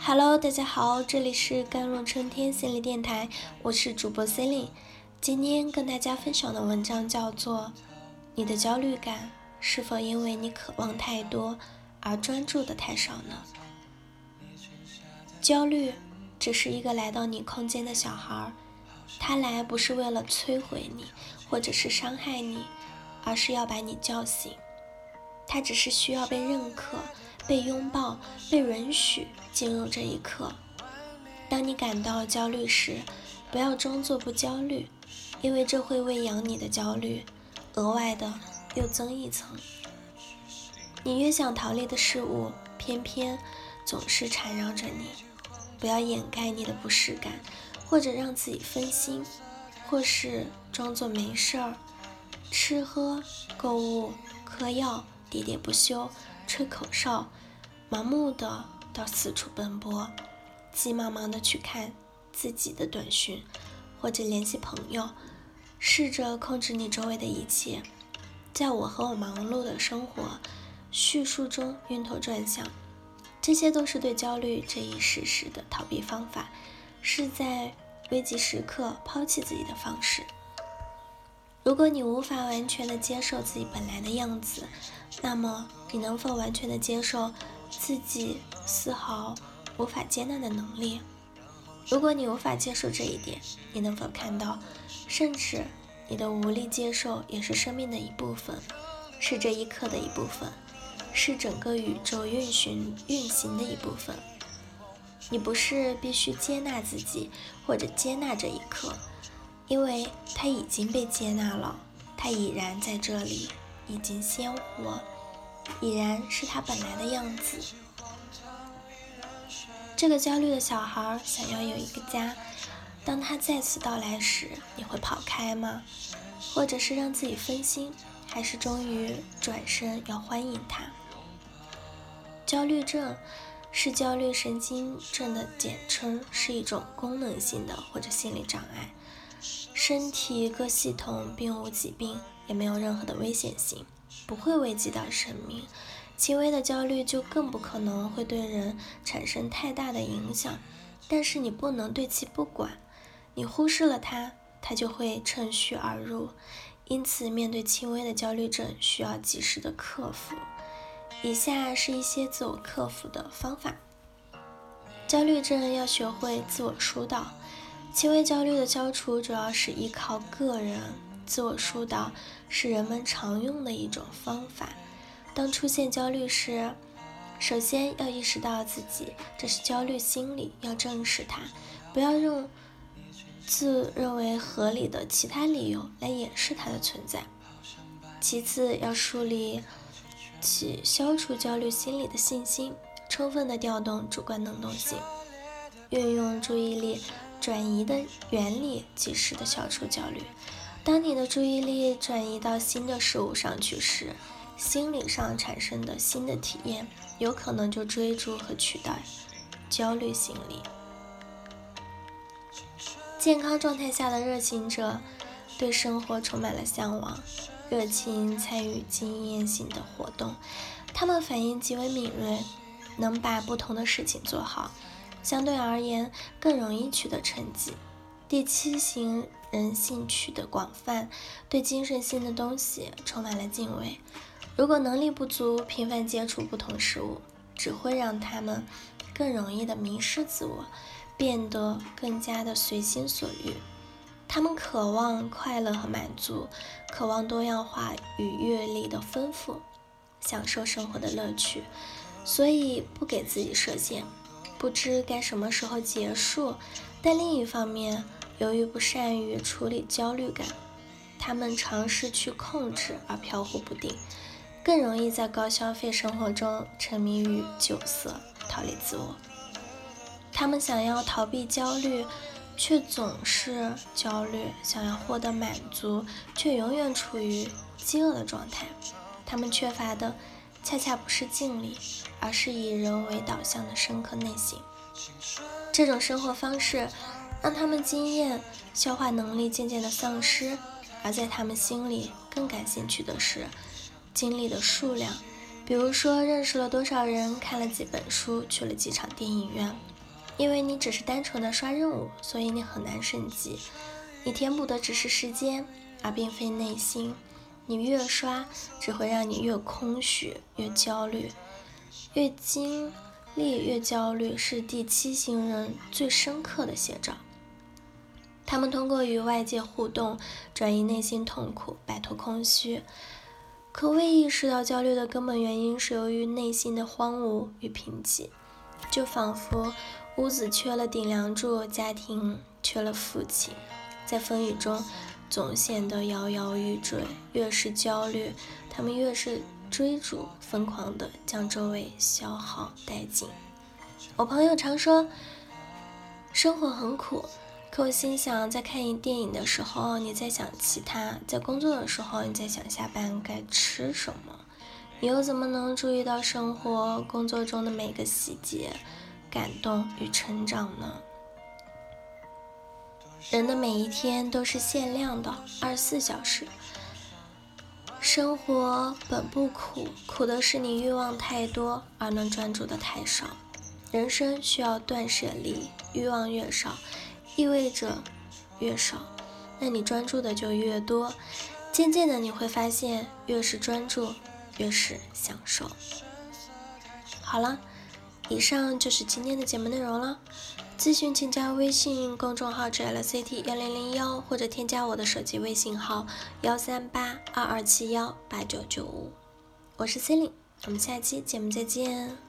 Hello，大家好，这里是甘露春天心理电台，我是主播 Celine。今天跟大家分享的文章叫做《你的焦虑感是否因为你渴望太多而专注的太少呢？焦虑只是一个来到你空间的小孩，他来不是为了摧毁你或者是伤害你，而是要把你叫醒。他只是需要被认可。被拥抱，被允许进入这一刻。当你感到焦虑时，不要装作不焦虑，因为这会为养你的焦虑额外的又增一层。你越想逃离的事物，偏偏总是缠绕着你。不要掩盖你的不适感，或者让自己分心，或是装作没事儿，吃喝、购物、嗑药，喋喋不休。吹口哨，盲目的到四处奔波，急忙忙的去看自己的短讯，或者联系朋友，试着控制你周围的一切，在我和我忙碌的生活叙述中晕头转向，这些都是对焦虑这一事实的逃避方法，是在危急时刻抛弃自己的方式。如果你无法完全的接受自己本来的样子，那么你能否完全的接受自己丝毫无法接纳的能力？如果你无法接受这一点，你能否看到，甚至你的无力接受也是生命的一部分，是这一刻的一部分，是整个宇宙运行运行的一部分。你不是必须接纳自己或者接纳这一刻。因为它已经被接纳了，它已然在这里，已经鲜活，已然是它本来的样子。这个焦虑的小孩想要有一个家，当他再次到来时，你会跑开吗？或者是让自己分心，还是终于转身要欢迎他？焦虑症是焦虑神经症的简称，是一种功能性的或者心理障碍。身体各系统并无疾病，也没有任何的危险性，不会危及到生命。轻微的焦虑就更不可能会对人产生太大的影响。但是你不能对其不管，你忽视了它，它就会趁虚而入。因此，面对轻微的焦虑症，需要及时的克服。以下是一些自我克服的方法。焦虑症要学会自我疏导。轻微焦虑的消除主要是依靠个人自我疏导，是人们常用的一种方法。当出现焦虑时，首先要意识到自己这是焦虑心理，要正视它，不要用自认为合理的其他理由来掩饰它的存在。其次，要树立起消除焦虑心理的信心，充分的调动主观能动性，运用注意力。转移的原理，及时的消除焦虑。当你的注意力转移到新的事物上去时，心理上产生的新的体验，有可能就追逐和取代焦虑心理。健康状态下的热情者，对生活充满了向往，热情参与经验性的活动，他们反应极为敏锐，能把不同的事情做好。相对而言，更容易取得成绩。第七型人兴趣的广泛，对精神性的东西充满了敬畏。如果能力不足，频繁接触不同事物，只会让他们更容易的迷失自我，变得更加的随心所欲。他们渴望快乐和满足，渴望多样化与阅历的丰富，享受生活的乐趣，所以不给自己设限。不知该什么时候结束，但另一方面，由于不善于处理焦虑感，他们尝试去控制而飘忽不定，更容易在高消费生活中沉迷于酒色，逃离自我。他们想要逃避焦虑，却总是焦虑；想要获得满足，却永远处于饥饿的状态。他们缺乏的。恰恰不是敬礼，而是以人为导向的深刻内省。这种生活方式让他们经验消化能力渐渐的丧失，而在他们心里更感兴趣的是精力的数量，比如说，认识了多少人，看了几本书，去了几场电影院。因为你只是单纯的刷任务，所以你很难升级。你填补的只是时间，而并非内心。你越刷，只会让你越空虚、越焦虑。越经历越焦虑，是第七型人最深刻的写照。他们通过与外界互动，转移内心痛苦，摆脱空虚。可未意识到焦虑的根本原因是由于内心的荒芜与贫瘠，就仿佛屋子缺了顶梁柱，家庭缺了父亲，在风雨中总显得摇摇欲坠。越是焦虑，他们越是追逐，疯狂地将周围消耗殆尽。我朋友常说，生活很苦。可我心想，在看一电影的时候，你在想其他；在工作的时候，你在想下班该吃什么。你又怎么能注意到生活、工作中的每个细节、感动与成长呢？人的每一天都是限量的，二十四小时。生活本不苦，苦的是你欲望太多而能专注的太少。人生需要断舍离，欲望越少。意味着越少，那你专注的就越多。渐渐的，你会发现，越是专注，越是享受。好了，以上就是今天的节目内容了。咨询请加微信公众号 “jlct 幺零零幺”，或者添加我的手机微信号幺三八二二七幺八九九五。我是 c e l i n e 我们下期节目再见。